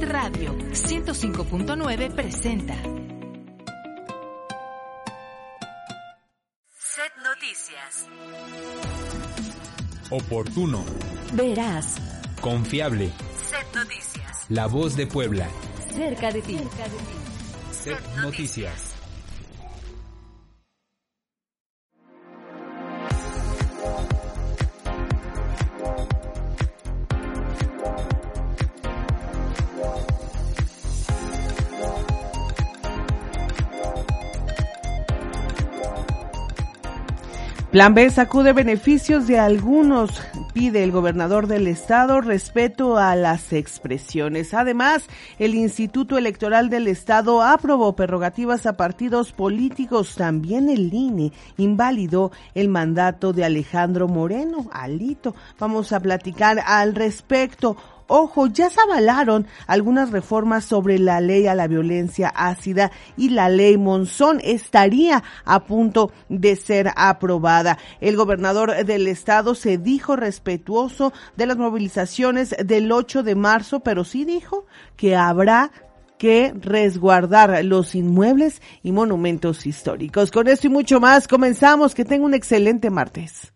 Radio 105.9 presenta. Set Noticias. Oportuno. Verás. Confiable. Set Noticias. La voz de Puebla. Cerca de ti. Set Noticias. Plan B sacude beneficios de algunos, pide el gobernador del estado respeto a las expresiones. Además, el Instituto Electoral del Estado aprobó prerrogativas a partidos políticos. También el INE invalidó el mandato de Alejandro Moreno, Alito. Vamos a platicar al respecto. Ojo, ya se avalaron algunas reformas sobre la ley a la violencia ácida y la ley Monzón estaría a punto de ser aprobada. El gobernador del estado se dijo respetuoso de las movilizaciones del 8 de marzo, pero sí dijo que habrá que resguardar los inmuebles y monumentos históricos. Con esto y mucho más, comenzamos. Que tenga un excelente martes.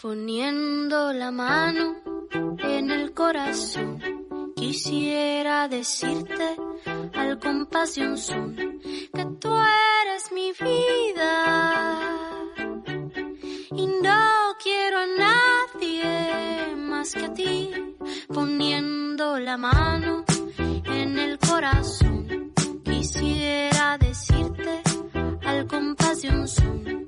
Poniendo la mano en el corazón, quisiera decirte al compás de que tú eres mi vida y no quiero a nadie más que a ti. Poniendo la mano en el corazón, quisiera decirte al compás de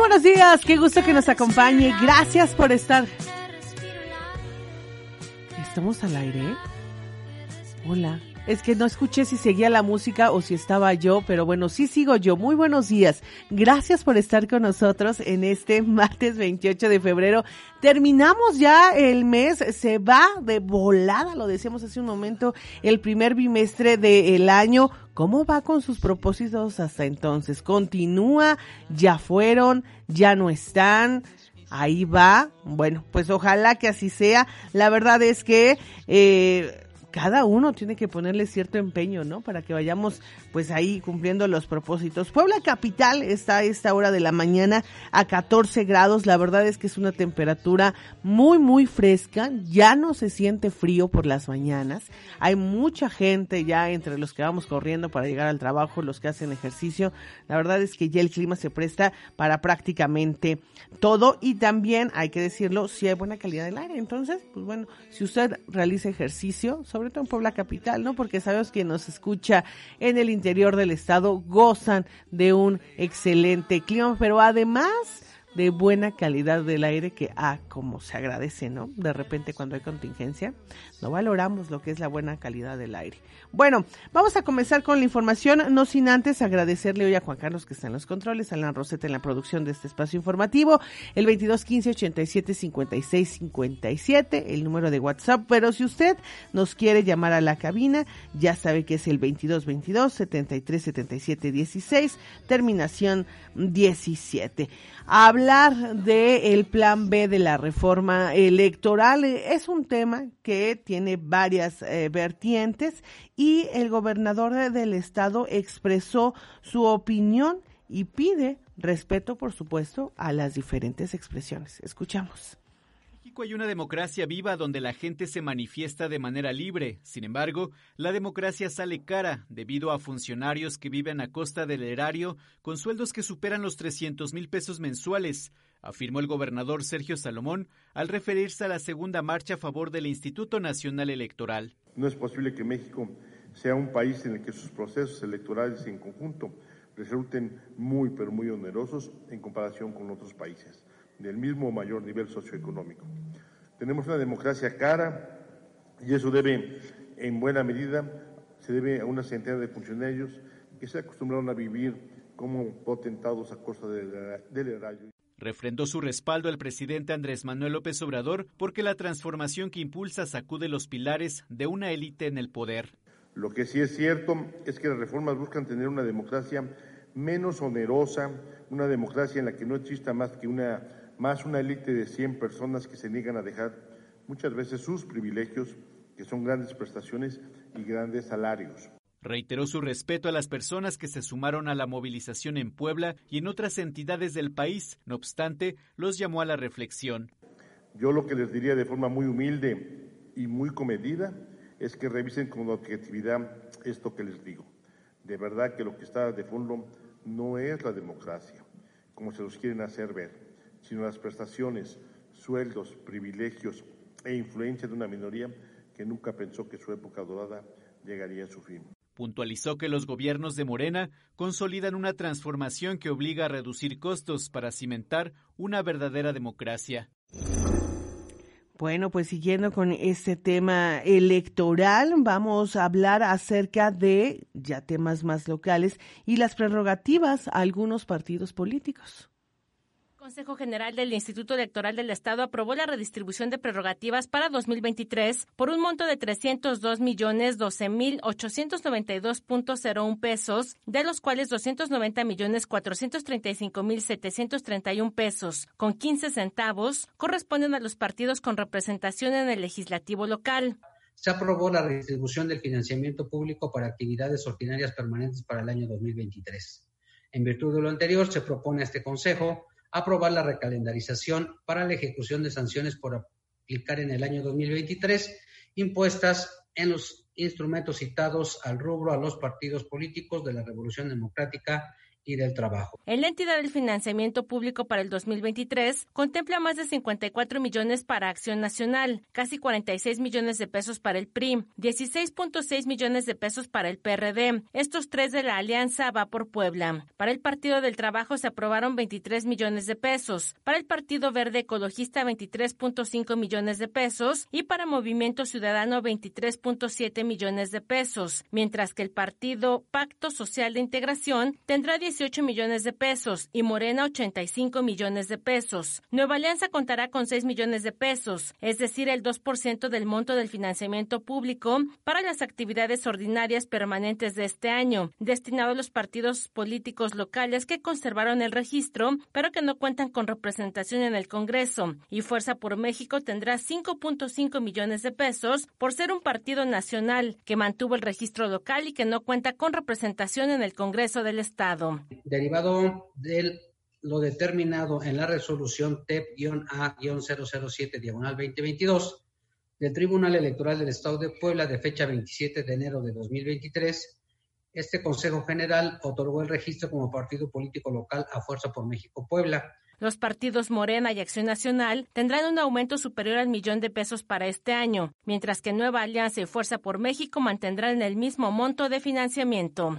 buenos días, qué gusto que nos acompañe. Gracias por estar. ¿Estamos al aire? Hola. Es que no escuché si seguía la música o si estaba yo, pero bueno, sí sigo yo. Muy buenos días. Gracias por estar con nosotros en este martes 28 de febrero. Terminamos ya el mes, se va de volada, lo decíamos hace un momento, el primer bimestre del año. ¿Cómo va con sus propósitos hasta entonces? ¿Continúa? ¿Ya fueron? ¿Ya no están? Ahí va. Bueno, pues ojalá que así sea. La verdad es que... Eh, cada uno tiene que ponerle cierto empeño, ¿no? Para que vayamos pues ahí cumpliendo los propósitos. Puebla Capital está a esta hora de la mañana a 14 grados. La verdad es que es una temperatura muy, muy fresca. Ya no se siente frío por las mañanas. Hay mucha gente ya entre los que vamos corriendo para llegar al trabajo, los que hacen ejercicio. La verdad es que ya el clima se presta para prácticamente todo y también hay que decirlo, si hay buena calidad del aire. Entonces, pues bueno, si usted realiza ejercicio, sobre todo en Puebla Capital, ¿no? Porque sabemos que nos escucha en el interior del estado, gozan de un excelente clima, pero además de buena calidad del aire que, ah, como se agradece, ¿no? De repente cuando hay contingencia, no valoramos lo que es la buena calidad del aire. Bueno, vamos a comenzar con la información, no sin antes agradecerle hoy a Juan Carlos que está en los controles, a Alan Rosetta en la producción de este espacio informativo, el 2215 87 56 57, el número de WhatsApp, pero si usted nos quiere llamar a la cabina, ya sabe que es el 2222 73 77 16, terminación 17 hablar de el plan B de la reforma electoral es un tema que tiene varias eh, vertientes y el gobernador del estado expresó su opinión y pide respeto, por supuesto, a las diferentes expresiones. Escuchamos. México hay una democracia viva donde la gente se manifiesta de manera libre. Sin embargo, la democracia sale cara debido a funcionarios que viven a costa del erario con sueldos que superan los 300 mil pesos mensuales, afirmó el gobernador Sergio Salomón al referirse a la segunda marcha a favor del Instituto Nacional Electoral. No es posible que México sea un país en el que sus procesos electorales en conjunto resulten muy, pero muy onerosos en comparación con otros países del mismo o mayor nivel socioeconómico. Tenemos una democracia cara y eso debe, en buena medida, se debe a una centena de funcionarios que se acostumbraron a vivir como potentados a costa del, del erario. Refrendó su respaldo al presidente Andrés Manuel López Obrador porque la transformación que impulsa sacude los pilares de una élite en el poder. Lo que sí es cierto es que las reformas buscan tener una democracia menos onerosa, una democracia en la que no exista más que una, más una élite de 100 personas que se niegan a dejar muchas veces sus privilegios, que son grandes prestaciones y grandes salarios. Reiteró su respeto a las personas que se sumaron a la movilización en Puebla y en otras entidades del país. No obstante, los llamó a la reflexión. Yo lo que les diría de forma muy humilde y muy comedida es que revisen con objetividad esto que les digo. De verdad que lo que está de fondo no es la democracia, como se los quieren hacer ver, sino las prestaciones, sueldos, privilegios e influencia de una minoría que nunca pensó que su época dorada llegaría a su fin. Puntualizó que los gobiernos de Morena consolidan una transformación que obliga a reducir costos para cimentar una verdadera democracia. Bueno, pues siguiendo con este tema electoral, vamos a hablar acerca de ya temas más locales y las prerrogativas a algunos partidos políticos. Consejo General del Instituto Electoral del Estado aprobó la redistribución de prerrogativas para 2023 por un monto de 302 millones 12 mil 892.01 pesos, de los cuales 290 millones 435 mil 731 pesos con 15 centavos corresponden a los partidos con representación en el legislativo local. Se aprobó la redistribución del financiamiento público para actividades ordinarias permanentes para el año 2023. En virtud de lo anterior, se propone a este Consejo aprobar la recalendarización para la ejecución de sanciones por aplicar en el año 2023 impuestas en los instrumentos citados al rubro a los partidos políticos de la Revolución Democrática y trabajo. En la entidad del financiamiento público para el 2023 contempla más de 54 millones para Acción Nacional, casi 46 millones de pesos para el PRI, 16.6 millones de pesos para el PRD. Estos tres de la Alianza va por Puebla. Para el Partido del Trabajo se aprobaron 23 millones de pesos, para el Partido Verde Ecologista 23.5 millones de pesos y para Movimiento Ciudadano 23.7 millones de pesos, mientras que el Partido Pacto Social de Integración tendrá 18 millones de pesos y Morena 85 millones de pesos. Nueva Alianza contará con 6 millones de pesos, es decir, el 2% del monto del financiamiento público para las actividades ordinarias permanentes de este año, destinado a los partidos políticos locales que conservaron el registro, pero que no cuentan con representación en el Congreso. Y Fuerza por México tendrá 5.5 millones de pesos por ser un partido nacional que mantuvo el registro local y que no cuenta con representación en el Congreso del Estado. Derivado de lo determinado en la resolución TEP-A-007 diagonal 2022 del Tribunal Electoral del Estado de Puebla de fecha 27 de enero de 2023, este Consejo General otorgó el registro como partido político local a Fuerza por México Puebla. Los partidos Morena y Acción Nacional tendrán un aumento superior al millón de pesos para este año, mientras que Nueva Alianza y Fuerza por México mantendrán el mismo monto de financiamiento.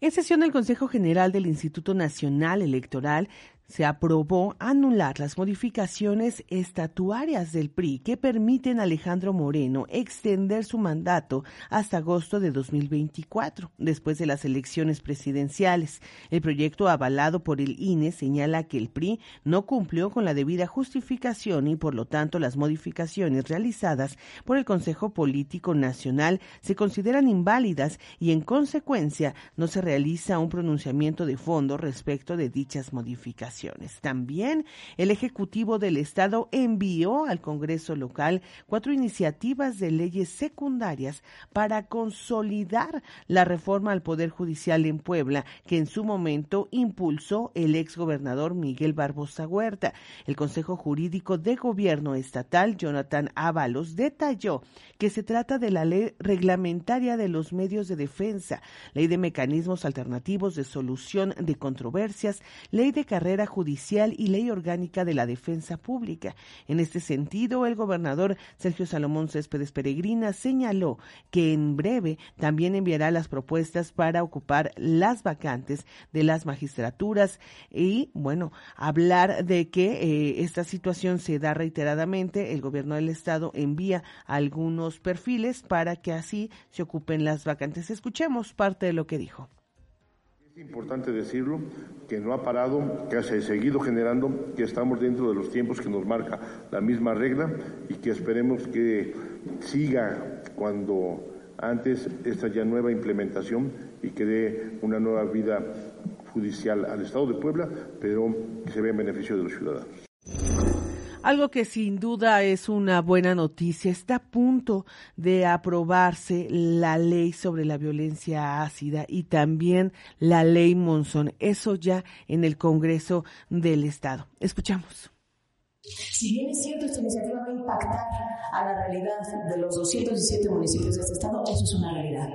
En sesión del Consejo General del Instituto Nacional Electoral se aprobó anular las modificaciones estatuarias del PRI que permiten a Alejandro Moreno extender su mandato hasta agosto de 2024, después de las elecciones presidenciales. El proyecto avalado por el INE señala que el PRI no cumplió con la debida justificación y por lo tanto las modificaciones realizadas por el Consejo Político Nacional se consideran inválidas y en consecuencia no se realiza un pronunciamiento de fondo respecto de dichas modificaciones. También el Ejecutivo del Estado envió al Congreso local cuatro iniciativas de leyes secundarias para consolidar la reforma al Poder Judicial en Puebla, que en su momento impulsó el exgobernador Miguel Barbosa Huerta. El Consejo Jurídico de Gobierno Estatal, Jonathan Ábalos, detalló que se trata de la ley reglamentaria de los medios de defensa, ley de mecanismos alternativos de solución de controversias, ley de carrera judicial y ley orgánica de la defensa pública. En este sentido, el gobernador Sergio Salomón Céspedes Peregrina señaló que en breve también enviará las propuestas para ocupar las vacantes de las magistraturas y, bueno, hablar de que eh, esta situación se da reiteradamente. El gobierno del estado envía algunos perfiles para que así se ocupen las vacantes. Escuchemos parte de lo que dijo. Es importante decirlo, que no ha parado, que se ha seguido generando, que estamos dentro de los tiempos que nos marca la misma regla y que esperemos que siga cuando antes esta ya nueva implementación y que dé una nueva vida judicial al Estado de Puebla, pero que se vea en beneficio de los ciudadanos. Algo que sin duda es una buena noticia, está a punto de aprobarse la ley sobre la violencia ácida y también la ley Monzón. Eso ya en el Congreso del Estado. Escuchamos. Si bien es cierto, esta iniciativa va a impactar a la realidad de los 217 municipios de este estado, eso es una realidad.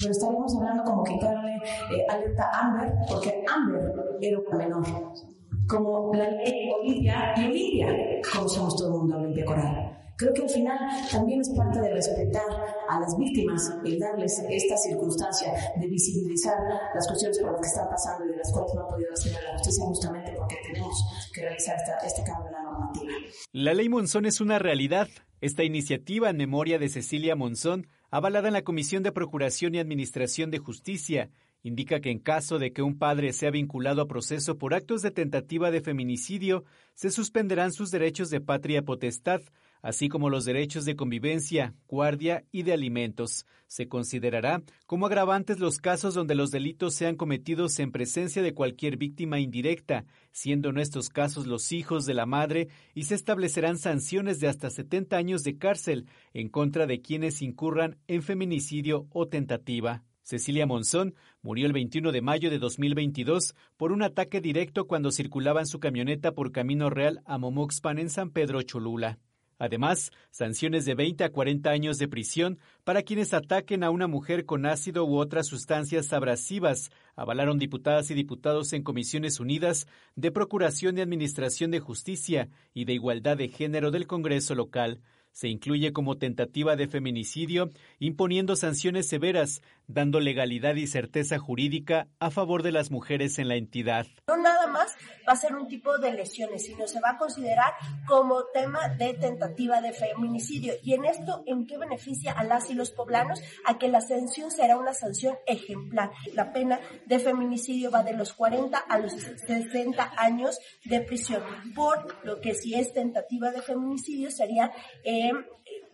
Pero estaremos hablando como quitarle eh, alerta Amber, porque Amber era un menor como la ley Olivia y Olivia, como somos todo el mundo Olimpia Coral. Creo que al final también es parte de respetar a las víctimas, el darles esta circunstancia de visibilizar las cuestiones por las que están pasando y de las cuales no ha podido hacer la justicia justamente porque tenemos que realizar este cambio en la normativa. La ley Monzón es una realidad. Esta iniciativa en memoria de Cecilia Monzón, avalada en la Comisión de Procuración y Administración de Justicia, indica que en caso de que un padre sea vinculado a proceso por actos de tentativa de feminicidio, se suspenderán sus derechos de patria potestad, así como los derechos de convivencia, guardia y de alimentos. Se considerará como agravantes los casos donde los delitos sean cometidos en presencia de cualquier víctima indirecta, siendo en estos casos los hijos de la madre, y se establecerán sanciones de hasta 70 años de cárcel en contra de quienes incurran en feminicidio o tentativa. Cecilia Monzón murió el 21 de mayo de 2022 por un ataque directo cuando circulaba en su camioneta por Camino Real a Momoxpan en San Pedro Cholula. Además, sanciones de 20 a 40 años de prisión para quienes ataquen a una mujer con ácido u otras sustancias abrasivas, avalaron diputadas y diputados en Comisiones Unidas de Procuración y Administración de Justicia y de Igualdad de Género del Congreso local se incluye como tentativa de feminicidio, imponiendo sanciones severas, dando legalidad y certeza jurídica a favor de las mujeres en la entidad. Va a ser un tipo de lesiones, sino se va a considerar como tema de tentativa de feminicidio. ¿Y en esto en qué beneficia a las y los poblanos? A que la sanción será una sanción ejemplar. La pena de feminicidio va de los 40 a los 60 años de prisión, por lo que si es tentativa de feminicidio sería eh,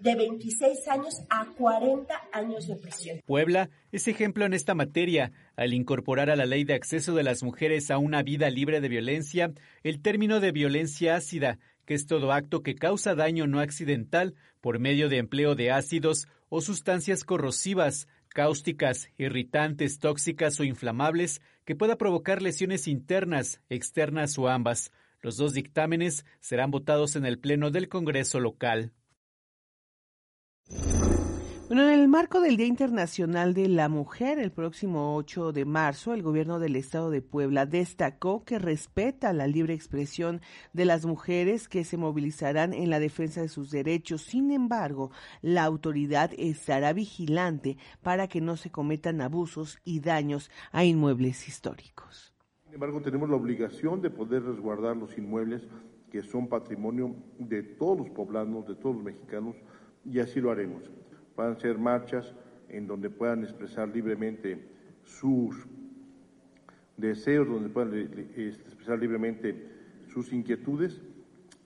de 26 años a 40 años de prisión. Puebla es ejemplo en esta materia al incorporar a la ley de acceso de las mujeres a una vida libre de violencia el término de violencia ácida, que es todo acto que causa daño no accidental por medio de empleo de ácidos o sustancias corrosivas, cáusticas, irritantes, tóxicas o inflamables que pueda provocar lesiones internas, externas o ambas. Los dos dictámenes serán votados en el Pleno del Congreso local. Bueno, en el marco del Día Internacional de la Mujer, el próximo 8 de marzo, el gobierno del estado de Puebla destacó que respeta la libre expresión de las mujeres que se movilizarán en la defensa de sus derechos. Sin embargo, la autoridad estará vigilante para que no se cometan abusos y daños a inmuebles históricos. Sin embargo, tenemos la obligación de poder resguardar los inmuebles que son patrimonio de todos los poblanos, de todos los mexicanos, y así lo haremos puedan ser marchas en donde puedan expresar libremente sus deseos, donde puedan este, expresar libremente sus inquietudes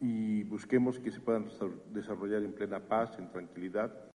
y busquemos que se puedan desarrollar en plena paz, en tranquilidad.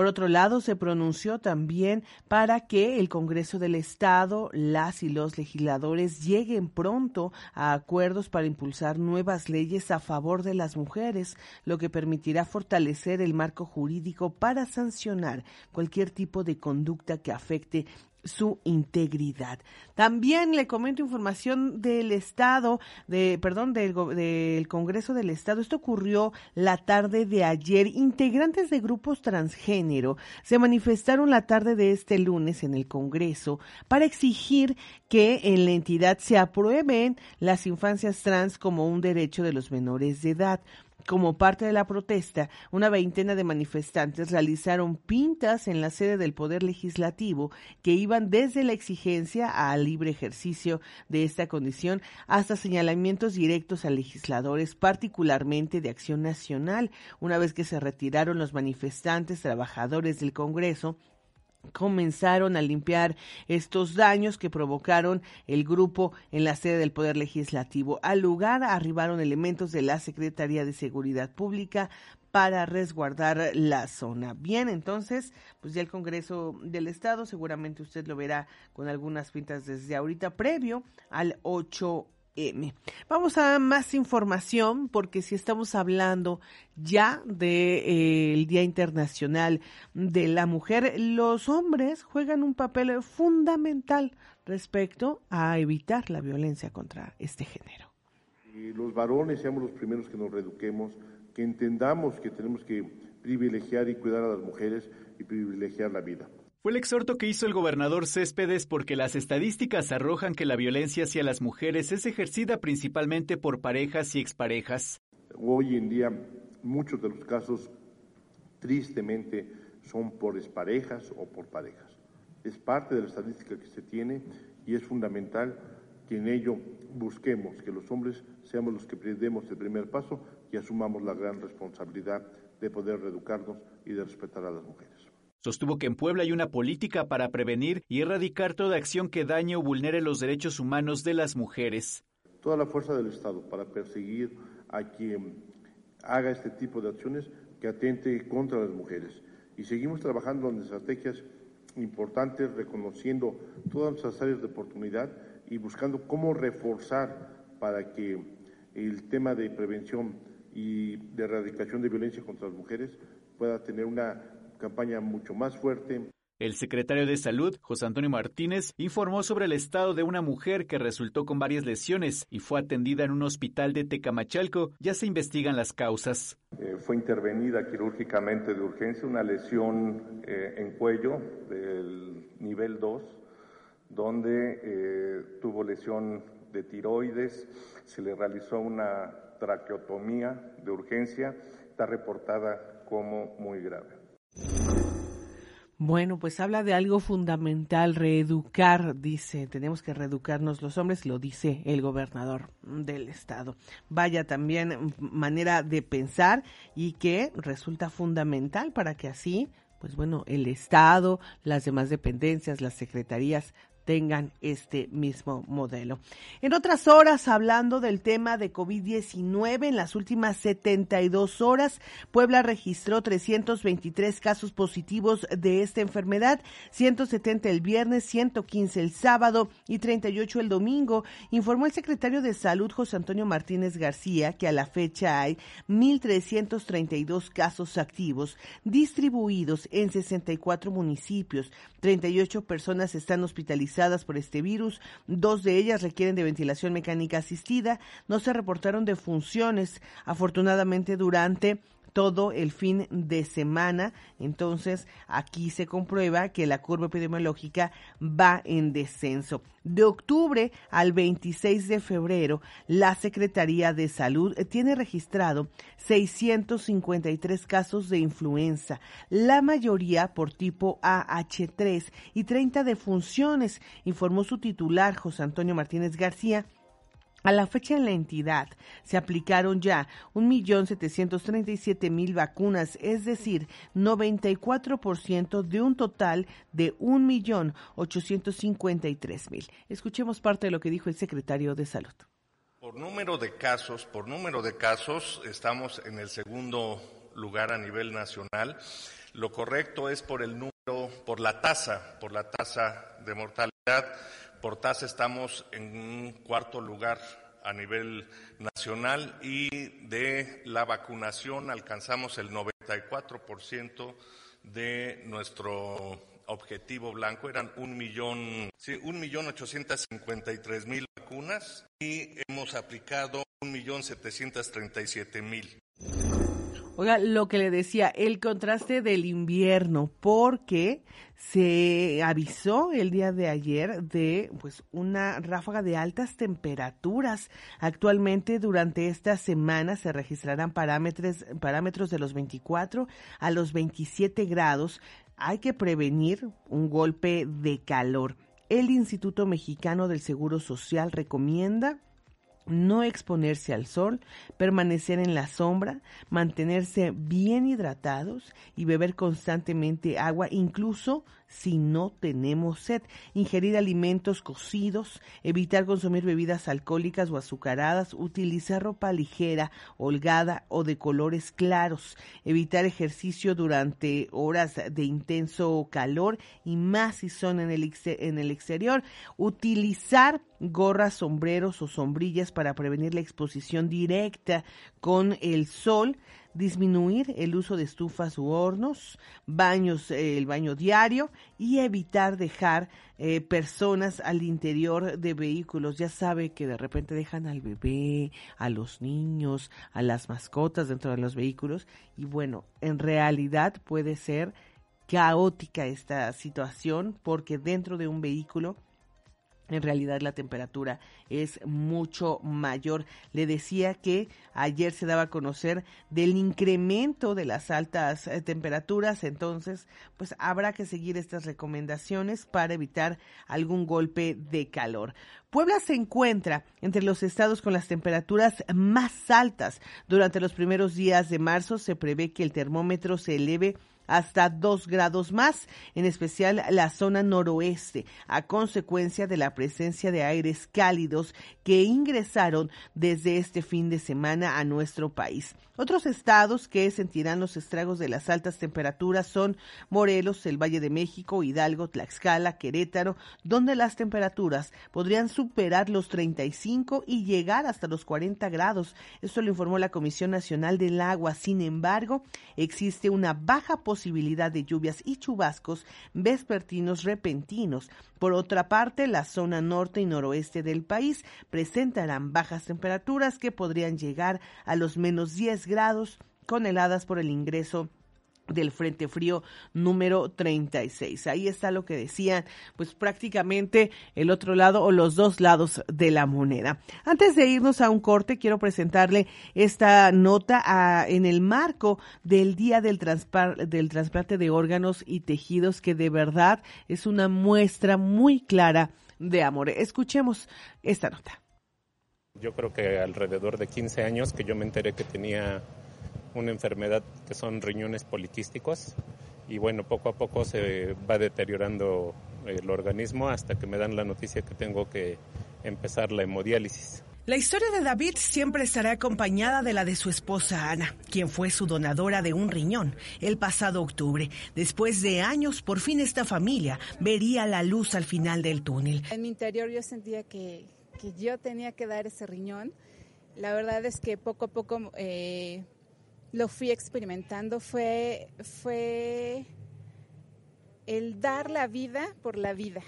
Por otro lado, se pronunció también para que el Congreso del Estado, las y los legisladores lleguen pronto a acuerdos para impulsar nuevas leyes a favor de las mujeres, lo que permitirá fortalecer el marco jurídico para sancionar cualquier tipo de conducta que afecte su integridad. También le comento información del Estado, de, perdón, del, del, Congreso del Estado. Esto ocurrió la tarde de ayer. Integrantes de grupos transgénero se manifestaron la tarde de este lunes en el Congreso para exigir que en la entidad se aprueben las infancias trans como un derecho de los menores de edad. Como parte de la protesta, una veintena de manifestantes realizaron pintas en la sede del Poder Legislativo que iban desde la exigencia al libre ejercicio de esta condición hasta señalamientos directos a legisladores, particularmente de Acción Nacional. Una vez que se retiraron los manifestantes, trabajadores del Congreso, comenzaron a limpiar estos daños que provocaron el grupo en la sede del Poder Legislativo. Al lugar arribaron elementos de la Secretaría de Seguridad Pública para resguardar la zona. Bien, entonces, pues ya el Congreso del Estado, seguramente usted lo verá con algunas pintas desde ahorita, previo al 8 Vamos a más información porque si estamos hablando ya del de, eh, Día Internacional de la Mujer, los hombres juegan un papel fundamental respecto a evitar la violencia contra este género. Y los varones seamos los primeros que nos reeduquemos, que entendamos que tenemos que privilegiar y cuidar a las mujeres y privilegiar la vida. Fue el exhorto que hizo el gobernador Céspedes porque las estadísticas arrojan que la violencia hacia las mujeres es ejercida principalmente por parejas y exparejas. Hoy en día muchos de los casos tristemente son por exparejas o por parejas. Es parte de la estadística que se tiene y es fundamental que en ello busquemos que los hombres seamos los que demos el primer paso y asumamos la gran responsabilidad de poder reeducarnos y de respetar a las mujeres. Sostuvo que en Puebla hay una política para prevenir y erradicar toda acción que dañe o vulnere los derechos humanos de las mujeres. Toda la fuerza del Estado para perseguir a quien haga este tipo de acciones que atente contra las mujeres. Y seguimos trabajando en estrategias importantes, reconociendo todas nuestras áreas de oportunidad y buscando cómo reforzar para que el tema de prevención y de erradicación de violencia contra las mujeres pueda tener una campaña mucho más fuerte. El secretario de Salud, José Antonio Martínez, informó sobre el estado de una mujer que resultó con varias lesiones y fue atendida en un hospital de Tecamachalco. Ya se investigan las causas. Eh, fue intervenida quirúrgicamente de urgencia una lesión eh, en cuello del nivel 2, donde eh, tuvo lesión de tiroides, se le realizó una traqueotomía de urgencia, está reportada como muy grave. Bueno, pues habla de algo fundamental, reeducar, dice, tenemos que reeducarnos los hombres, lo dice el gobernador del estado. Vaya también manera de pensar y que resulta fundamental para que así, pues bueno, el estado, las demás dependencias, las secretarías tengan este mismo modelo. En otras horas, hablando del tema de COVID-19, en las últimas 72 horas, Puebla registró 323 casos positivos de esta enfermedad, 170 el viernes, 115 el sábado y 38 el domingo, informó el secretario de Salud José Antonio Martínez García que a la fecha hay 1.332 casos activos distribuidos en 64 municipios, 38 personas están hospitalizadas por este virus, dos de ellas requieren de ventilación mecánica asistida, no se reportaron defunciones. Afortunadamente durante todo el fin de semana. Entonces, aquí se comprueba que la curva epidemiológica va en descenso. De octubre al 26 de febrero, la Secretaría de Salud tiene registrado 653 casos de influenza, la mayoría por tipo AH3 y 30 defunciones, informó su titular José Antonio Martínez García a la fecha en la entidad se aplicaron ya 1.737.000 vacunas, es decir, 94% de un total de 1.853.000. Escuchemos parte de lo que dijo el secretario de Salud. Por número de casos, por número de casos, estamos en el segundo lugar a nivel nacional. Lo correcto es por el número, por la tasa, por la tasa de mortalidad por tasa estamos en un cuarto lugar a nivel nacional y de la vacunación alcanzamos el 94% de nuestro objetivo blanco. Eran un millón, sí, un millón ochocientos cincuenta y tres mil vacunas y hemos aplicado un millón setecientos treinta y siete mil. Oiga, lo que le decía, el contraste del invierno, porque se avisó el día de ayer de pues una ráfaga de altas temperaturas. Actualmente durante esta semana se registrarán parámetros, parámetros de los 24 a los 27 grados. Hay que prevenir un golpe de calor. El Instituto Mexicano del Seguro Social recomienda no exponerse al sol, permanecer en la sombra, mantenerse bien hidratados y beber constantemente agua, incluso si no tenemos sed. Ingerir alimentos cocidos, evitar consumir bebidas alcohólicas o azucaradas, utilizar ropa ligera, holgada o de colores claros, evitar ejercicio durante horas de intenso calor y más si son en el, en el exterior, utilizar gorras, sombreros o sombrillas para prevenir la exposición directa con el sol, disminuir el uso de estufas u hornos, baños, eh, el baño diario y evitar dejar eh, personas al interior de vehículos. Ya sabe que de repente dejan al bebé, a los niños, a las mascotas dentro de los vehículos y bueno, en realidad puede ser caótica esta situación porque dentro de un vehículo en realidad la temperatura es mucho mayor. Le decía que ayer se daba a conocer del incremento de las altas eh, temperaturas, entonces pues habrá que seguir estas recomendaciones para evitar algún golpe de calor. Puebla se encuentra entre los estados con las temperaturas más altas. Durante los primeros días de marzo se prevé que el termómetro se eleve hasta dos grados más, en especial la zona noroeste, a consecuencia de la presencia de aires cálidos que ingresaron desde este fin de semana a nuestro país. Otros estados que sentirán los estragos de las altas temperaturas son Morelos, el Valle de México, Hidalgo, Tlaxcala, Querétaro, donde las temperaturas podrían superar los 35 y llegar hasta los 40 grados. Esto lo informó la Comisión Nacional del Agua. Sin embargo, existe una baja posibilidad de lluvias y chubascos vespertinos repentinos. Por otra parte, la zona norte y noroeste del país presentarán bajas temperaturas que podrían llegar a los menos 10 grados con heladas por el ingreso del Frente Frío número 36. Ahí está lo que decían, pues prácticamente el otro lado o los dos lados de la moneda. Antes de irnos a un corte, quiero presentarle esta nota en el marco del Día del, del Trasplante de Órganos y Tejidos, que de verdad es una muestra muy clara de amor. Escuchemos esta nota. Yo creo que alrededor de 15 años que yo me enteré que tenía una enfermedad que son riñones poliquísticos y bueno, poco a poco se va deteriorando el organismo hasta que me dan la noticia que tengo que empezar la hemodiálisis. La historia de David siempre estará acompañada de la de su esposa Ana, quien fue su donadora de un riñón el pasado octubre. Después de años, por fin esta familia vería la luz al final del túnel. En mi interior yo sentía que, que yo tenía que dar ese riñón. La verdad es que poco a poco eh, lo fui experimentando fue, fue el dar la vida por la vida.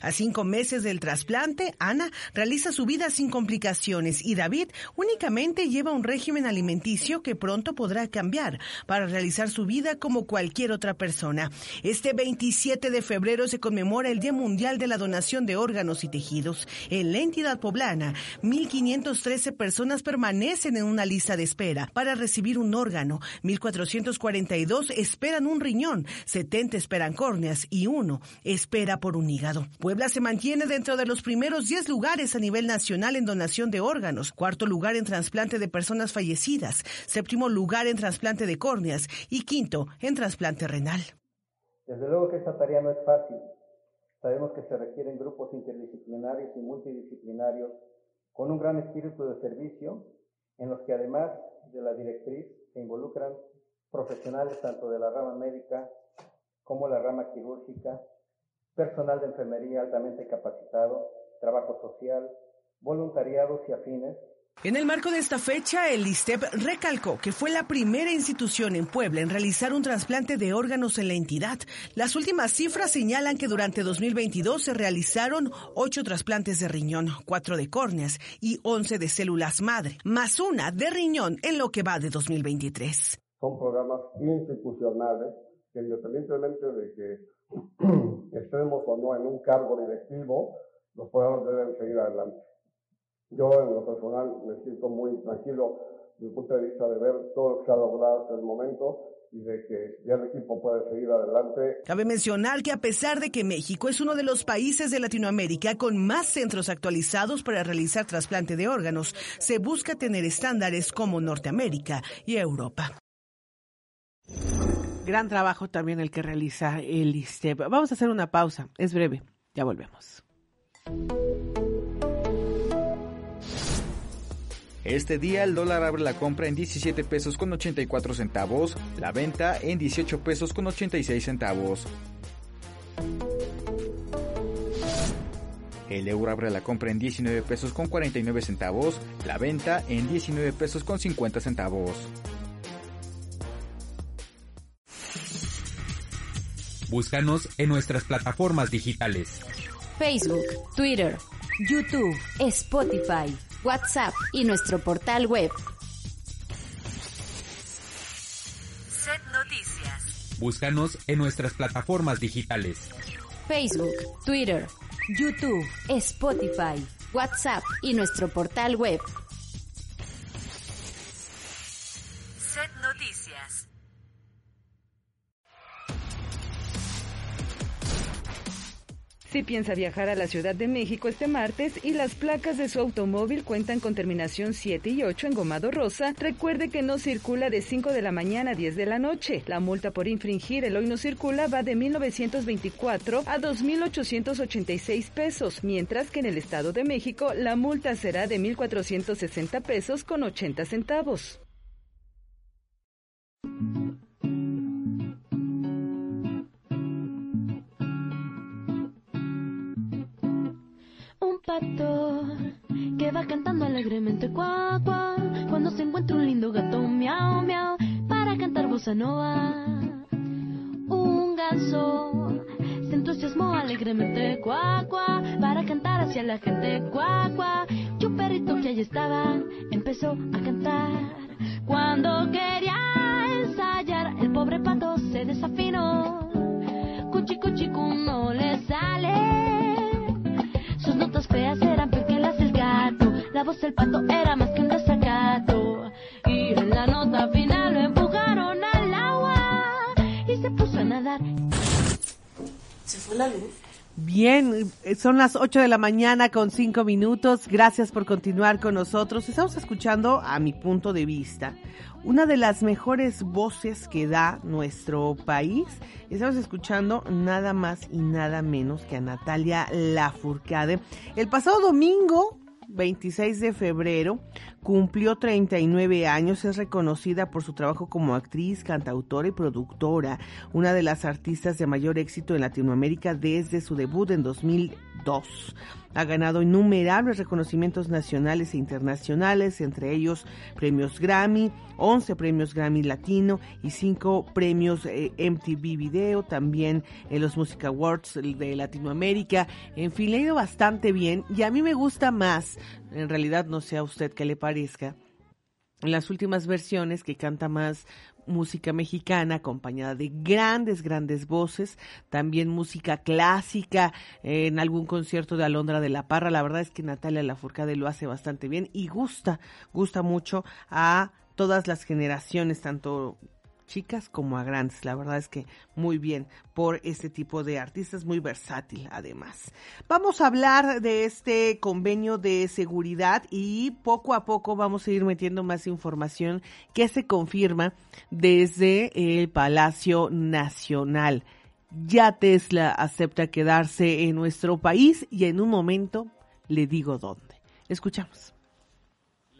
A cinco meses del trasplante, Ana realiza su vida sin complicaciones y David únicamente lleva un régimen alimenticio que pronto podrá cambiar para realizar su vida como cualquier otra persona. Este 27 de febrero se conmemora el Día Mundial de la Donación de Órganos y Tejidos. En la entidad poblana, 1.513 personas permanecen en una lista de espera para recibir un órgano, 1.442 esperan un riñón, 70 esperan córneas y uno espera por un hígado. Puebla se mantiene dentro de los primeros 10 lugares a nivel nacional en donación de órganos, cuarto lugar en trasplante de personas fallecidas, séptimo lugar en trasplante de córneas y quinto en trasplante renal. Desde luego que esta tarea no es fácil. Sabemos que se requieren grupos interdisciplinarios y multidisciplinarios con un gran espíritu de servicio, en los que además de la directriz se involucran profesionales tanto de la rama médica como la rama quirúrgica, personal de enfermería altamente capacitado, trabajo social, voluntariados y afines. En el marco de esta fecha, el ISTEP recalcó que fue la primera institución en Puebla en realizar un trasplante de órganos en la entidad. Las últimas cifras señalan que durante 2022 se realizaron ocho trasplantes de riñón, cuatro de córneas y once de células madre, más una de riñón en lo que va de 2023. Son programas institucionales que independientemente de que estemos o no en un cargo directivo, los programas deben seguir adelante. Yo en lo personal me siento muy tranquilo desde el punto de vista de ver todo lo que se ha logrado hasta el momento y de que ya el equipo puede seguir adelante. Cabe mencionar que a pesar de que México es uno de los países de Latinoamérica con más centros actualizados para realizar trasplante de órganos, se busca tener estándares como Norteamérica y Europa. Gran trabajo también el que realiza el ISTEP. Vamos a hacer una pausa, es breve, ya volvemos. Este día el dólar abre la compra en 17 pesos con 84 centavos, la venta en 18 pesos con 86 centavos. El euro abre la compra en 19 pesos con 49 centavos, la venta en 19 pesos con 50 centavos. Búscanos en nuestras plataformas digitales. Facebook, Twitter, YouTube, Spotify, WhatsApp y nuestro portal web. Set Noticias. Búscanos en nuestras plataformas digitales. Facebook, Twitter, YouTube, Spotify, WhatsApp y nuestro portal web. Set Noticias. Si piensa viajar a la Ciudad de México este martes y las placas de su automóvil cuentan con terminación 7 y 8 en gomado rosa, recuerde que no circula de 5 de la mañana a 10 de la noche. La multa por infringir el hoy no circula va de 1.924 a 2.886 pesos, mientras que en el Estado de México la multa será de 1.460 pesos con 80 centavos. Pato que va cantando alegremente cuá, cuá, cuando se encuentra un lindo gato miau, miau, para cantar bossa nova. Un ganso se entusiasmó alegremente cuá, cuá, para cantar hacia la gente cuá, cuá, y un perrito que allí estaba empezó a cantar. Cuando quería ensayar, el pobre pato se desafinó. Cuchi, cuchi, cu, no le sale. Feas eran peor que las del gato. La voz del pato era más que un desacato. Y en la nota final lo empujaron al agua. Y se puso a nadar. Se fue la luz. Bien, eh, son las 8 de la mañana con 5 minutos. Gracias por continuar con nosotros. Estamos escuchando, a mi punto de vista, una de las mejores voces que da nuestro país. Estamos escuchando nada más y nada menos que a Natalia Lafourcade. El pasado domingo, 26 de febrero, cumplió 39 años, es reconocida por su trabajo como actriz, cantautora y productora, una de las artistas de mayor éxito en Latinoamérica desde su debut en 2002. Ha ganado innumerables reconocimientos nacionales e internacionales, entre ellos premios Grammy, 11 premios Grammy Latino y 5 premios eh, MTV Video, también en los Music Awards de Latinoamérica. En fin, le ha ido bastante bien y a mí me gusta más, en realidad no sé a usted qué le parezca, las últimas versiones que canta más música mexicana acompañada de grandes, grandes voces, también música clásica eh, en algún concierto de Alondra de la Parra. La verdad es que Natalia Lafourcade lo hace bastante bien y gusta, gusta mucho a todas las generaciones, tanto chicas como a grandes. La verdad es que muy bien por este tipo de artistas, muy versátil además. Vamos a hablar de este convenio de seguridad y poco a poco vamos a ir metiendo más información que se confirma desde el Palacio Nacional. Ya Tesla acepta quedarse en nuestro país y en un momento le digo dónde. Escuchamos.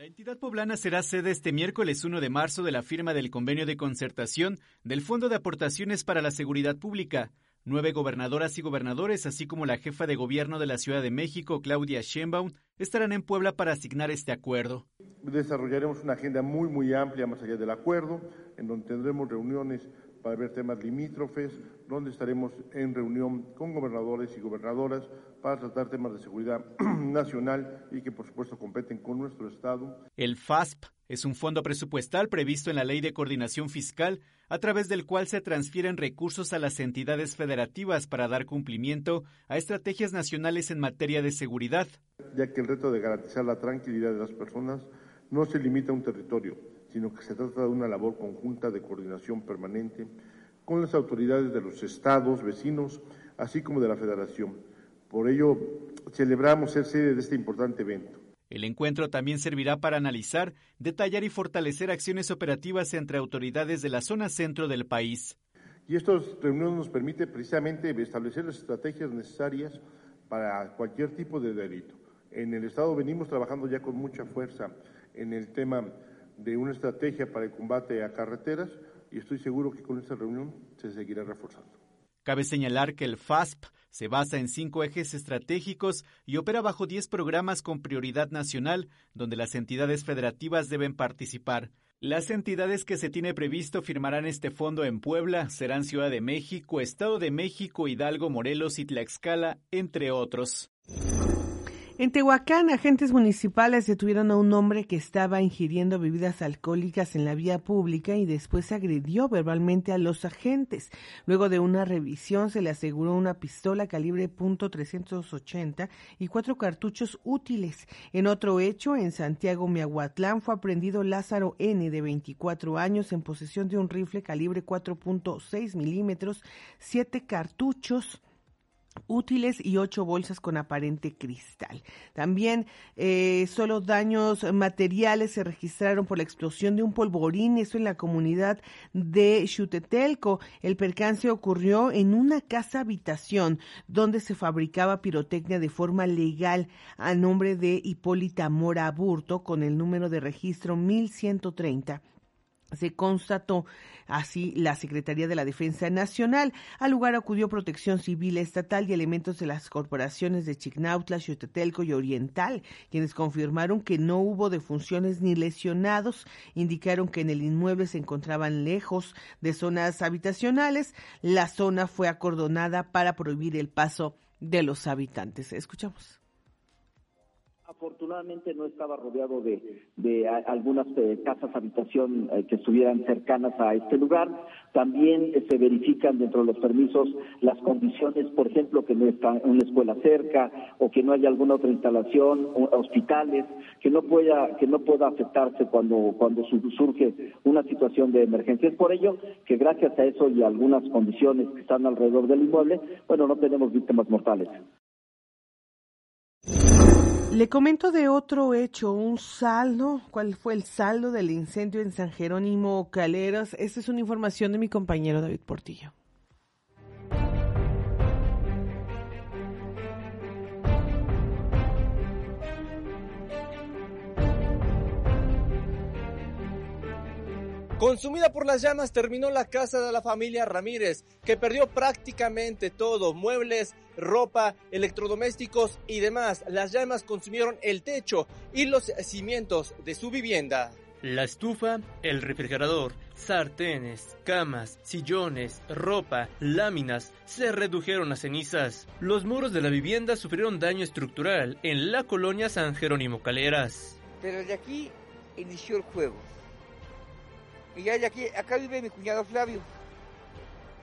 Entidad poblana será sede este miércoles 1 de marzo de la firma del convenio de concertación del Fondo de Aportaciones para la Seguridad Pública. Nueve gobernadoras y gobernadores, así como la jefa de gobierno de la Ciudad de México, Claudia Sheinbaum, estarán en Puebla para asignar este acuerdo. Desarrollaremos una agenda muy, muy amplia más allá del acuerdo, en donde tendremos reuniones para ver temas limítrofes, donde estaremos en reunión con gobernadores y gobernadoras para tratar temas de seguridad nacional y que por supuesto competen con nuestro Estado. El FASP es un fondo presupuestal previsto en la Ley de Coordinación Fiscal, a través del cual se transfieren recursos a las entidades federativas para dar cumplimiento a estrategias nacionales en materia de seguridad. Ya que el reto de garantizar la tranquilidad de las personas no se limita a un territorio, sino que se trata de una labor conjunta de coordinación permanente con las autoridades de los estados vecinos, así como de la federación. Por ello, celebramos ser sede de este importante evento. El encuentro también servirá para analizar, detallar y fortalecer acciones operativas entre autoridades de la zona centro del país. Y esta reunión nos permite precisamente establecer las estrategias necesarias para cualquier tipo de delito. En el Estado venimos trabajando ya con mucha fuerza en el tema de una estrategia para el combate a carreteras y estoy seguro que con esta reunión se seguirá reforzando. Cabe señalar que el FASP se basa en cinco ejes estratégicos y opera bajo 10 programas con prioridad nacional, donde las entidades federativas deben participar. Las entidades que se tiene previsto firmarán este fondo en Puebla serán Ciudad de México, Estado de México, Hidalgo, Morelos y Tlaxcala, entre otros. En Tehuacán, agentes municipales detuvieron a un hombre que estaba ingiriendo bebidas alcohólicas en la vía pública y después agredió verbalmente a los agentes. Luego de una revisión se le aseguró una pistola calibre .380 y cuatro cartuchos útiles. En otro hecho, en Santiago Miahuatlán fue aprendido Lázaro N de 24 años en posesión de un rifle calibre 4.6 milímetros, siete cartuchos útiles y ocho bolsas con aparente cristal. También eh, solo daños materiales se registraron por la explosión de un polvorín, eso en la comunidad de Xutetelco. El percance ocurrió en una casa habitación donde se fabricaba pirotecnia de forma legal a nombre de Hipólita Mora Burto con el número de registro 1130 se constató así la Secretaría de la Defensa Nacional. Al lugar acudió Protección Civil Estatal y elementos de las corporaciones de Chignautla, Xotetelco y Oriental, quienes confirmaron que no hubo defunciones ni lesionados. Indicaron que en el inmueble se encontraban lejos de zonas habitacionales. La zona fue acordonada para prohibir el paso de los habitantes. Escuchamos afortunadamente no estaba rodeado de, de algunas eh, casas habitación eh, que estuvieran cercanas a este lugar. También eh, se verifican dentro de los permisos las condiciones, por ejemplo, que no está una escuela cerca o que no haya alguna otra instalación, hospitales, que no pueda que no pueda afectarse cuando cuando surge una situación de emergencia. Es por ello que gracias a eso y a algunas condiciones que están alrededor del inmueble, bueno, no tenemos víctimas mortales. Le comento de otro hecho, un saldo. ¿Cuál fue el saldo del incendio en San Jerónimo Caleros? Esta es una información de mi compañero David Portillo. Consumida por las llamas terminó la casa de la familia Ramírez, que perdió prácticamente todo, muebles, ropa, electrodomésticos y demás. Las llamas consumieron el techo y los cimientos de su vivienda. La estufa, el refrigerador, sartenes, camas, sillones, ropa, láminas se redujeron a cenizas. Los muros de la vivienda sufrieron daño estructural en la colonia San Jerónimo Caleras. Pero de aquí inició el juego y ya de aquí, acá vive mi cuñado Flavio.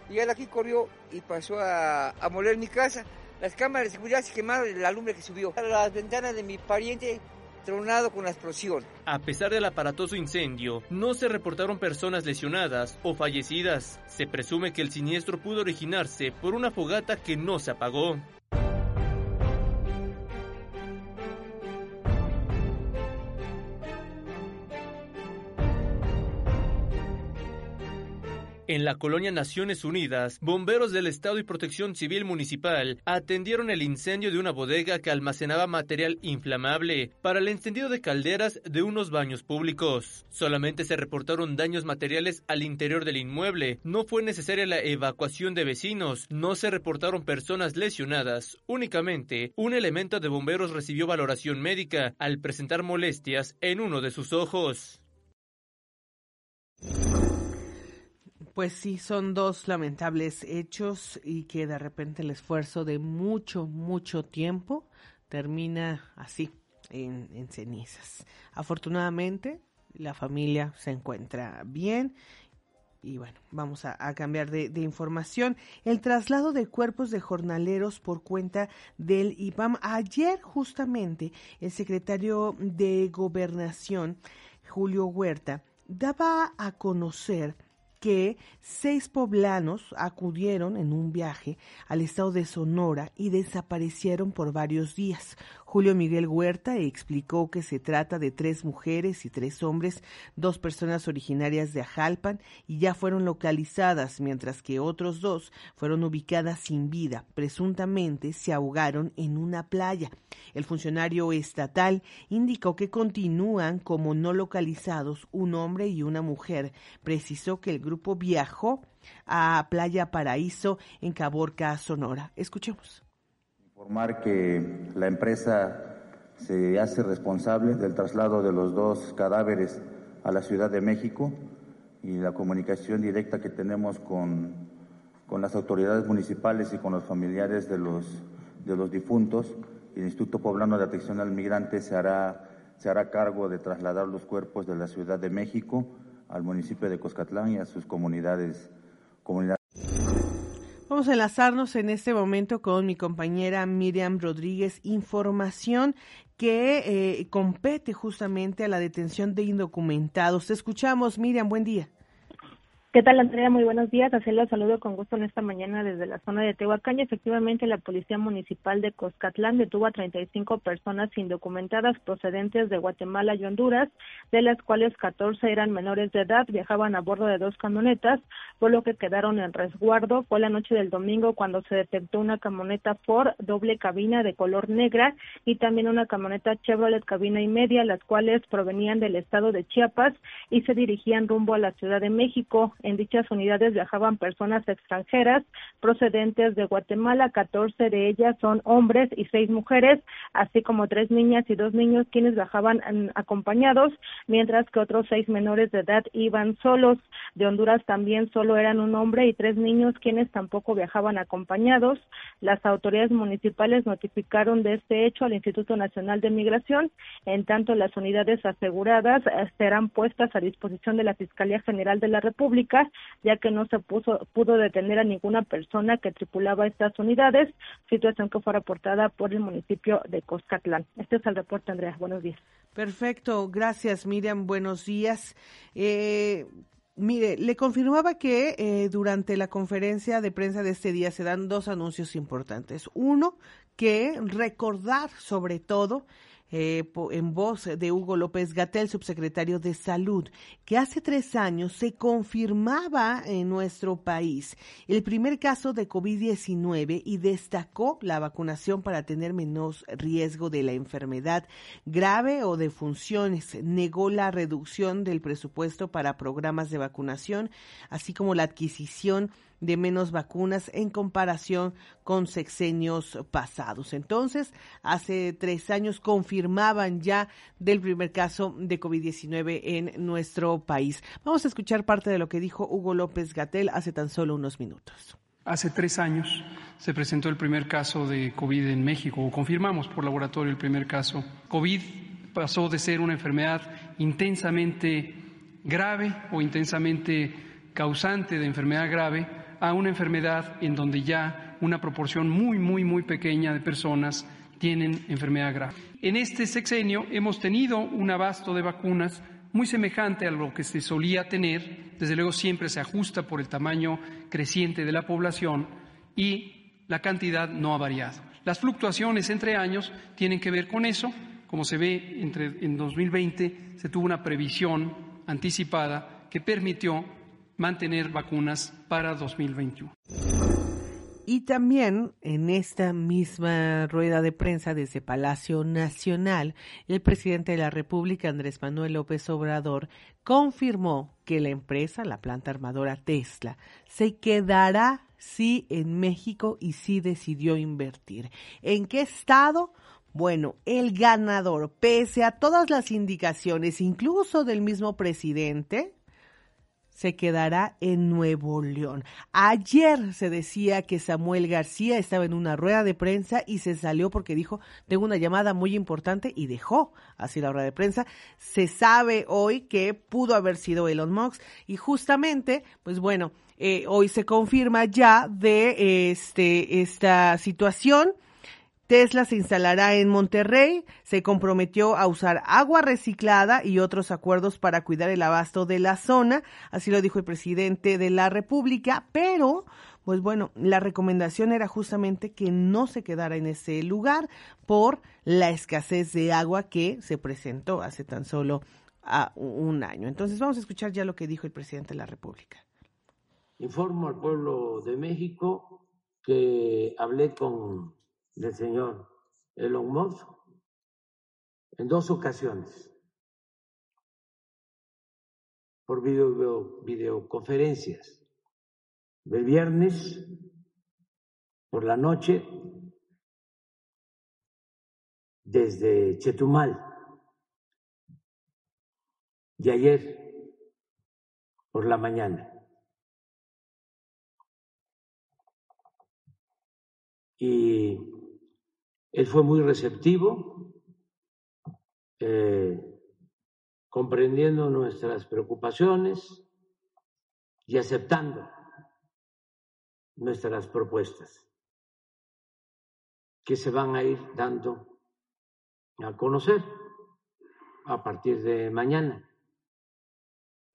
Y él aquí corrió y pasó a, a moler mi casa. Las cámaras de seguridad se quemaron la lumbre que subió. Las ventanas de mi pariente tronado con la explosión. A pesar del aparatoso incendio, no se reportaron personas lesionadas o fallecidas. Se presume que el siniestro pudo originarse por una fogata que no se apagó. En la colonia Naciones Unidas, bomberos del Estado y Protección Civil Municipal atendieron el incendio de una bodega que almacenaba material inflamable para el encendido de calderas de unos baños públicos. Solamente se reportaron daños materiales al interior del inmueble. No fue necesaria la evacuación de vecinos. No se reportaron personas lesionadas. Únicamente, un elemento de bomberos recibió valoración médica al presentar molestias en uno de sus ojos. Pues sí, son dos lamentables hechos y que de repente el esfuerzo de mucho, mucho tiempo termina así, en, cenizas. Afortunadamente, la familia se encuentra bien y bueno, vamos a, cambiar de, de, información. El traslado de cuerpos de jornaleros por cuenta del IPAM. Ayer justamente el secretario de Gobernación, Julio Huerta, daba a conocer que seis poblanos acudieron en un viaje al estado de Sonora y desaparecieron por varios días. Julio Miguel Huerta explicó que se trata de tres mujeres y tres hombres, dos personas originarias de Ajalpan y ya fueron localizadas, mientras que otros dos fueron ubicadas sin vida. Presuntamente se ahogaron en una playa. El funcionario estatal indicó que continúan como no localizados un hombre y una mujer. Precisó que el grupo viajó a Playa Paraíso en Caborca, Sonora. Escuchemos. Informar que la empresa se hace responsable del traslado de los dos cadáveres a la Ciudad de México y la comunicación directa que tenemos con, con las autoridades municipales y con los familiares de los, de los difuntos. El Instituto Poblano de Atención al Migrante se hará, se hará cargo de trasladar los cuerpos de la Ciudad de México al municipio de Coscatlán y a sus comunidades. comunidades. Vamos a enlazarnos en este momento con mi compañera Miriam Rodríguez. Información que eh, compete justamente a la detención de indocumentados. Te escuchamos, Miriam. Buen día. ¿Qué tal, Andrea? Muy buenos días. Hacerlo saludo con gusto en esta mañana desde la zona de Tehuacán. Efectivamente, la Policía Municipal de Coscatlán detuvo a 35 personas indocumentadas procedentes de Guatemala y Honduras, de las cuales 14 eran menores de edad, viajaban a bordo de dos camionetas, por lo que quedaron en resguardo. Fue la noche del domingo cuando se detectó una camioneta Ford doble cabina de color negra y también una camioneta Chevrolet cabina y media, las cuales provenían del estado de Chiapas y se dirigían rumbo a la Ciudad de México. En dichas unidades viajaban personas extranjeras procedentes de Guatemala, 14 de ellas son hombres y seis mujeres, así como tres niñas y dos niños quienes viajaban acompañados, mientras que otros seis menores de edad iban solos. De Honduras también solo eran un hombre y tres niños quienes tampoco viajaban acompañados. Las autoridades municipales notificaron de este hecho al Instituto Nacional de Migración, en tanto las unidades aseguradas eh, serán puestas a disposición de la Fiscalía General de la República ya que no se puso, pudo detener a ninguna persona que tripulaba estas unidades, situación que fue reportada por el municipio de Coscatlán. Este es el reporte, Andrea. Buenos días. Perfecto, gracias Miriam, buenos días. Eh, mire, le confirmaba que eh, durante la conferencia de prensa de este día se dan dos anuncios importantes. Uno, que recordar sobre todo eh, en voz de Hugo López Gatel, subsecretario de Salud, que hace tres años se confirmaba en nuestro país el primer caso de COVID-19 y destacó la vacunación para tener menos riesgo de la enfermedad grave o de funciones. Negó la reducción del presupuesto para programas de vacunación, así como la adquisición de menos vacunas en comparación con sexenios pasados. Entonces, hace tres años confirmaban ya del primer caso de COVID-19 en nuestro país. Vamos a escuchar parte de lo que dijo Hugo López Gatel hace tan solo unos minutos. Hace tres años se presentó el primer caso de COVID en México, o confirmamos por laboratorio el primer caso. COVID pasó de ser una enfermedad intensamente grave o intensamente causante de enfermedad grave a una enfermedad en donde ya una proporción muy, muy, muy pequeña de personas tienen enfermedad grave. En este sexenio hemos tenido un abasto de vacunas muy semejante a lo que se solía tener, desde luego siempre se ajusta por el tamaño creciente de la población y la cantidad no ha variado. Las fluctuaciones entre años tienen que ver con eso. Como se ve, entre, en 2020 se tuvo una previsión anticipada que permitió mantener vacunas para 2021. Y también en esta misma rueda de prensa desde Palacio Nacional, el presidente de la República, Andrés Manuel López Obrador, confirmó que la empresa, la planta armadora Tesla, se quedará sí en México y sí decidió invertir. ¿En qué estado? Bueno, el ganador, pese a todas las indicaciones, incluso del mismo presidente, se quedará en Nuevo León. Ayer se decía que Samuel García estaba en una rueda de prensa y se salió porque dijo, tengo una llamada muy importante y dejó así la rueda de prensa. Se sabe hoy que pudo haber sido Elon Musk y justamente, pues bueno, eh, hoy se confirma ya de este, esta situación Tesla se instalará en Monterrey, se comprometió a usar agua reciclada y otros acuerdos para cuidar el abasto de la zona, así lo dijo el presidente de la República, pero pues bueno, la recomendación era justamente que no se quedara en ese lugar por la escasez de agua que se presentó hace tan solo a un año. Entonces vamos a escuchar ya lo que dijo el presidente de la República. Informo al pueblo de México que hablé con el señor Elon Musk en dos ocasiones por video, videoconferencias. El viernes por la noche desde Chetumal y ayer por la mañana. Y él fue muy receptivo, eh, comprendiendo nuestras preocupaciones y aceptando nuestras propuestas que se van a ir dando a conocer a partir de mañana.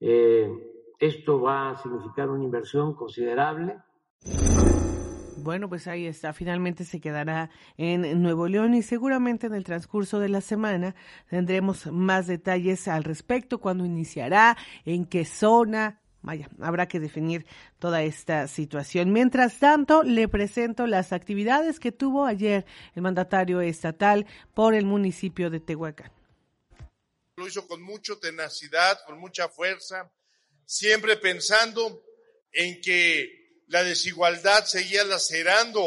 Eh, esto va a significar una inversión considerable bueno, pues ahí está. Finalmente se quedará en Nuevo León y seguramente en el transcurso de la semana tendremos más detalles al respecto, cuándo iniciará, en qué zona. Vaya, habrá que definir toda esta situación. Mientras tanto, le presento las actividades que tuvo ayer el mandatario estatal por el municipio de Tehuacán. Lo hizo con mucha tenacidad, con mucha fuerza, siempre pensando en que la desigualdad seguía lacerando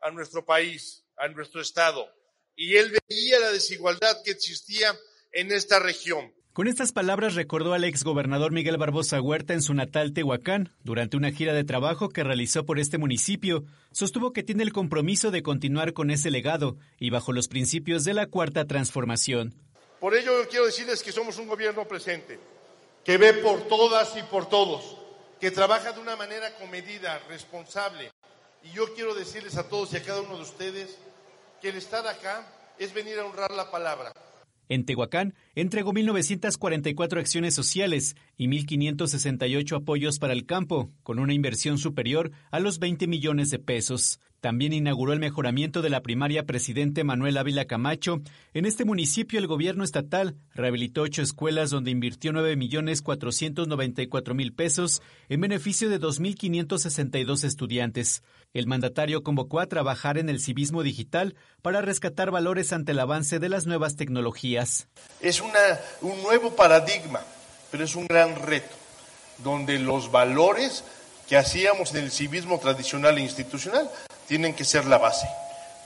a nuestro país, a nuestro Estado. Y él veía la desigualdad que existía en esta región. Con estas palabras recordó al exgobernador Miguel Barbosa Huerta en su natal Tehuacán, durante una gira de trabajo que realizó por este municipio. Sostuvo que tiene el compromiso de continuar con ese legado y bajo los principios de la cuarta transformación. Por ello quiero decirles que somos un gobierno presente, que ve por todas y por todos, que trabaja de una manera comedida, responsable. Y yo quiero decirles a todos y a cada uno de ustedes que el estar acá es venir a honrar la palabra. En Tehuacán entregó 1.944 acciones sociales y 1.568 apoyos para el campo, con una inversión superior a los 20 millones de pesos. También inauguró el mejoramiento de la primaria presidente Manuel Ávila Camacho. En este municipio, el gobierno estatal rehabilitó ocho escuelas donde invirtió 9 millones 494 mil pesos en beneficio de 2.562 estudiantes. El mandatario convocó a trabajar en el civismo digital para rescatar valores ante el avance de las nuevas tecnologías. Es un nuevo paradigma, pero es un gran reto, donde los valores que hacíamos en el civismo tradicional e institucional tienen que ser la base.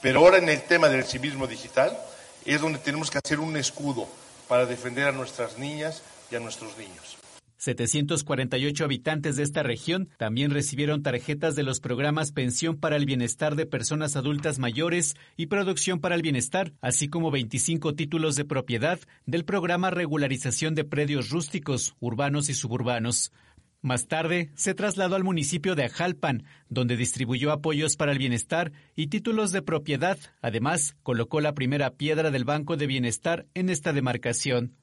Pero ahora en el tema del civismo digital es donde tenemos que hacer un escudo para defender a nuestras niñas y a nuestros niños. 748 habitantes de esta región también recibieron tarjetas de los programas Pensión para el Bienestar de Personas Adultas Mayores y Producción para el Bienestar, así como 25 títulos de propiedad del programa Regularización de Predios Rústicos, Urbanos y Suburbanos. Más tarde, se trasladó al municipio de Ajalpan, donde distribuyó apoyos para el bienestar y títulos de propiedad. Además, colocó la primera piedra del Banco de Bienestar en esta demarcación.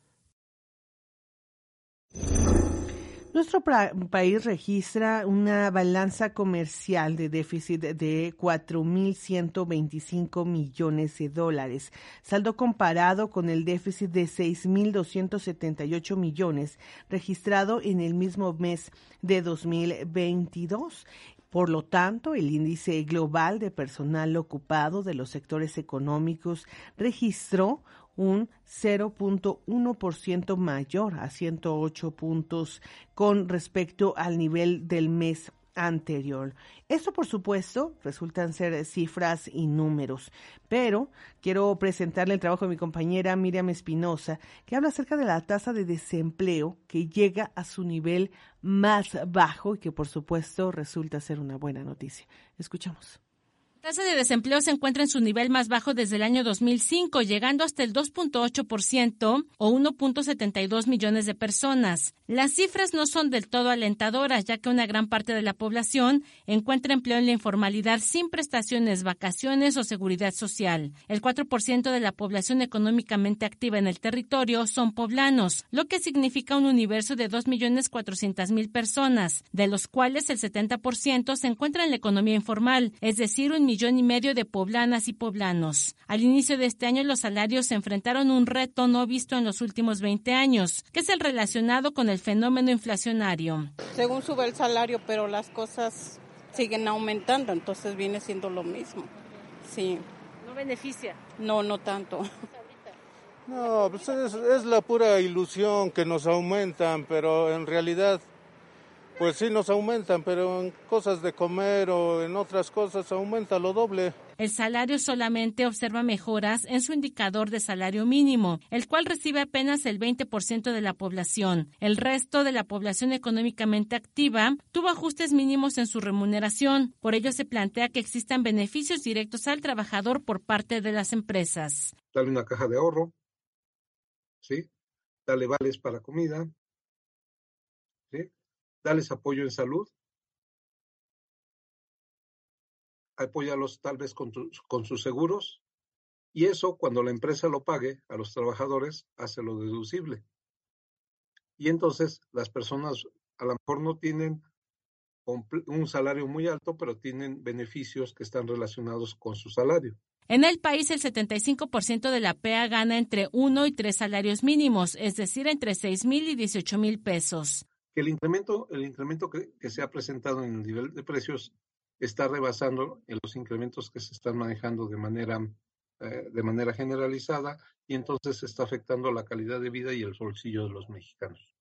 Nuestro país registra una balanza comercial de déficit de 4.125 millones de dólares, saldo comparado con el déficit de 6.278 millones registrado en el mismo mes de 2022. Por lo tanto, el índice global de personal ocupado de los sectores económicos registró un 0.1% mayor a 108 puntos con respecto al nivel del mes anterior. Esto, por supuesto, resultan ser cifras y números, pero quiero presentarle el trabajo de mi compañera Miriam Espinosa, que habla acerca de la tasa de desempleo que llega a su nivel más bajo y que, por supuesto, resulta ser una buena noticia. Escuchamos. Tasa de desempleo se encuentra en su nivel más bajo desde el año 2005, llegando hasta el 2.8% o 1.72 millones de personas. Las cifras no son del todo alentadoras, ya que una gran parte de la población encuentra empleo en la informalidad sin prestaciones, vacaciones o seguridad social. El 4% de la población económicamente activa en el territorio son poblanos, lo que significa un universo de 2.400.000 personas, de los cuales el 70% se encuentra en la economía informal, es decir, un millón y medio de poblanas y poblanos. Al inicio de este año los salarios se enfrentaron a un reto no visto en los últimos 20 años, que es el relacionado con el fenómeno inflacionario. Según sube el salario, pero las cosas siguen aumentando, entonces viene siendo lo mismo. Sí. ¿No beneficia? No, no tanto. No, pues es, es la pura ilusión que nos aumentan, pero en realidad pues sí nos aumentan, pero en cosas de comer o en otras cosas aumenta lo doble. El salario solamente observa mejoras en su indicador de salario mínimo, el cual recibe apenas el 20% de la población. El resto de la población económicamente activa tuvo ajustes mínimos en su remuneración. Por ello se plantea que existan beneficios directos al trabajador por parte de las empresas. Dale una caja de ahorro, ¿sí? Dale vales para comida. Dales apoyo en salud, apóyalos tal vez con, con sus seguros y eso cuando la empresa lo pague a los trabajadores, hace lo deducible. Y entonces las personas a lo mejor no tienen un salario muy alto, pero tienen beneficios que están relacionados con su salario. En el país, el 75% de la PEA gana entre uno y tres salarios mínimos, es decir, entre 6 mil y 18 mil pesos. Que el incremento, el incremento que, se ha presentado en el nivel de precios está rebasando en los incrementos que se están manejando de manera, eh, de manera generalizada y entonces está afectando la calidad de vida y el bolsillo de los mexicanos.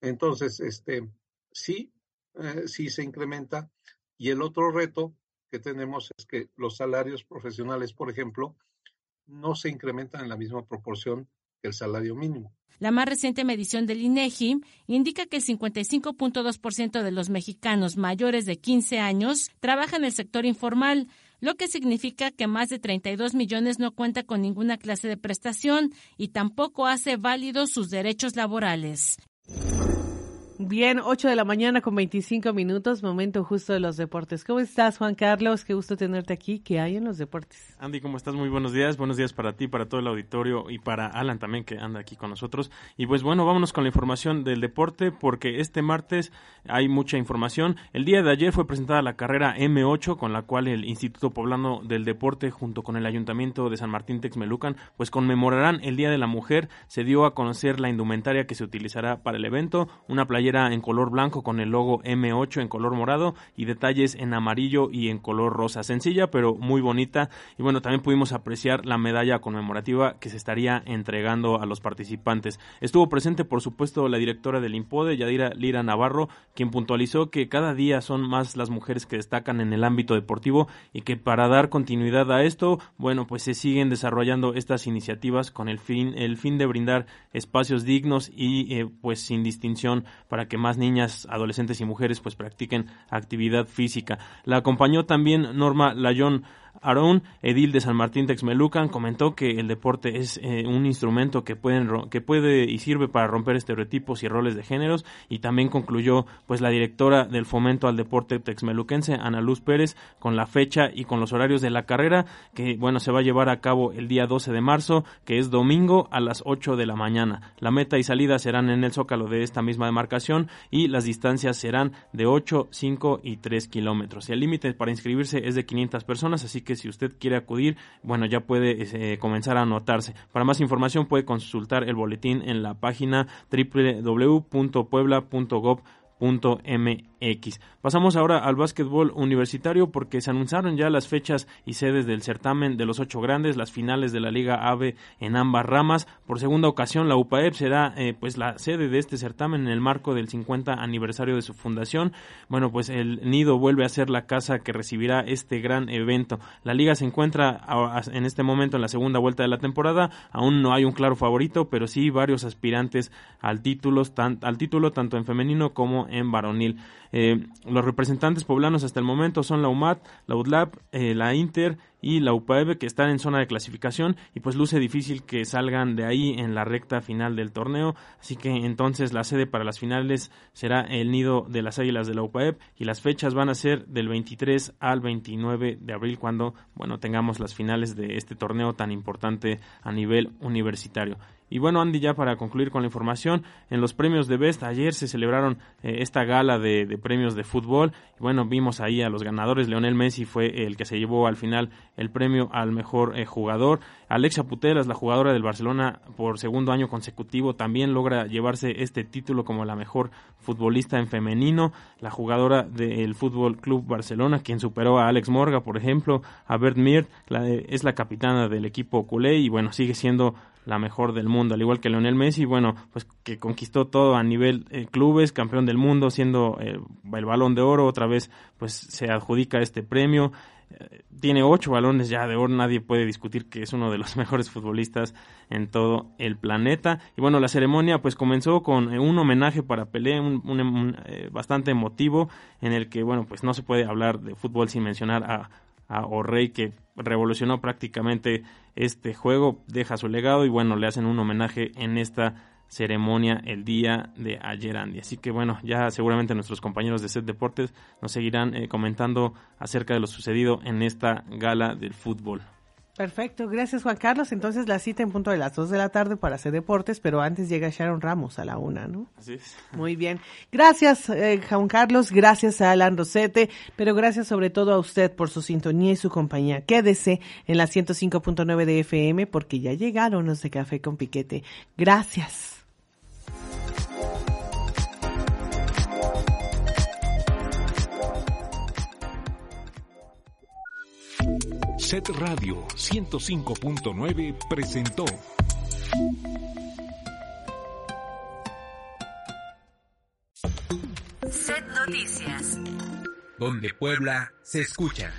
Entonces, este, sí, eh, sí se incrementa y el otro reto que tenemos es que los salarios profesionales, por ejemplo, no se incrementan en la misma proporción el salario mínimo. La más reciente medición del INEGI indica que el 55.2% de los mexicanos mayores de 15 años trabaja en el sector informal, lo que significa que más de 32 millones no cuenta con ninguna clase de prestación y tampoco hace válidos sus derechos laborales. Bien, 8 de la mañana con 25 minutos, momento justo de los deportes. ¿Cómo estás, Juan Carlos? Qué gusto tenerte aquí. ¿Qué hay en los deportes? Andy, ¿cómo estás? Muy buenos días. Buenos días para ti, para todo el auditorio y para Alan también que anda aquí con nosotros. Y pues bueno, vámonos con la información del deporte porque este martes hay mucha información. El día de ayer fue presentada la carrera M8 con la cual el Instituto Poblano del Deporte junto con el Ayuntamiento de San Martín Texmelucan pues conmemorarán el Día de la Mujer. Se dio a conocer la indumentaria que se utilizará para el evento, una playera en color blanco con el logo M8 en color morado y detalles en amarillo y en color rosa. Sencilla pero muy bonita y bueno, también pudimos apreciar la medalla conmemorativa que se estaría entregando a los participantes. Estuvo presente por supuesto la directora del IMPODE, Yadira Lira Navarro, quien puntualizó que cada día son más las mujeres que destacan en el ámbito deportivo y que para dar continuidad a esto, bueno, pues se siguen desarrollando estas iniciativas con el fin el fin de brindar espacios dignos y eh, pues sin distinción para que más niñas, adolescentes y mujeres pues practiquen actividad física. La acompañó también Norma Layón Aarón, edil de San Martín Texmelucan, comentó que el deporte es eh, un instrumento que, pueden, que puede y sirve para romper estereotipos y roles de géneros y también concluyó pues la directora del fomento al deporte texmeluquense, Ana Luz Pérez, con la fecha y con los horarios de la carrera que bueno se va a llevar a cabo el día 12 de marzo, que es domingo a las 8 de la mañana. La meta y salida serán en el zócalo de esta misma demarcación y las distancias serán de 8, 5 y 3 kilómetros. Y el límite para inscribirse es de 500 personas, así que si usted quiere acudir, bueno, ya puede eh, comenzar a anotarse. Para más información puede consultar el boletín en la página www.puebla.gov.mx. Pasamos ahora al básquetbol universitario porque se anunciaron ya las fechas y sedes del certamen de los ocho grandes, las finales de la Liga AVE en ambas ramas. Por segunda ocasión, la UPAEP será eh, pues la sede de este certamen en el marco del 50 aniversario de su fundación. Bueno, pues el Nido vuelve a ser la casa que recibirá este gran evento. La liga se encuentra en este momento en la segunda vuelta de la temporada. Aún no hay un claro favorito, pero sí varios aspirantes al título, tan- al título tanto en femenino como en varonil. Eh, los representantes poblanos hasta el momento son la UMAT, la UDLAP, eh, la Inter y la UPAEB que están en zona de clasificación y pues luce difícil que salgan de ahí en la recta final del torneo, así que entonces la sede para las finales será el nido de las Águilas de la UPAEB y las fechas van a ser del 23 al 29 de abril cuando bueno tengamos las finales de este torneo tan importante a nivel universitario. Y bueno, Andy, ya para concluir con la información, en los premios de Best ayer se celebraron eh, esta gala de, premios de fútbol. Y bueno, vimos ahí a los ganadores. Leonel Messi fue el que se llevó al final el premio al mejor eh, jugador. Alexia Putelas, la jugadora del Barcelona por segundo año consecutivo, también logra llevarse este título como la mejor futbolista en femenino. La jugadora del Fútbol Club Barcelona, quien superó a Alex Morga, por ejemplo, a Bert Mir, es la capitana del equipo culé y bueno, sigue siendo la mejor del mundo, al igual que Lionel Messi, bueno, pues que conquistó todo a nivel eh, clubes, campeón del mundo, siendo eh, el balón de oro, otra vez pues se adjudica este premio, eh, tiene ocho balones ya de oro, nadie puede discutir que es uno de los mejores futbolistas en todo el planeta. Y bueno, la ceremonia pues comenzó con un homenaje para Pelé, un, un bastante emotivo, en el que bueno, pues no se puede hablar de fútbol sin mencionar a a O'Reilly que revolucionó prácticamente este juego, deja su legado y bueno, le hacen un homenaje en esta ceremonia el día de ayer, Andy. Así que bueno, ya seguramente nuestros compañeros de Set Deportes nos seguirán eh, comentando acerca de lo sucedido en esta gala del fútbol. Perfecto, gracias Juan Carlos. Entonces la cita en punto de las 2 de la tarde para hacer deportes, pero antes llega Sharon Ramos a la una, ¿no? Así es. Muy bien. Gracias eh, Juan Carlos, gracias a Alan Rosete, pero gracias sobre todo a usted por su sintonía y su compañía. Quédese en la 105.9 de FM porque ya llegaron los de Café con Piquete. Gracias. Set Radio 105.9 presentó. Set Noticias. Donde Puebla se escucha.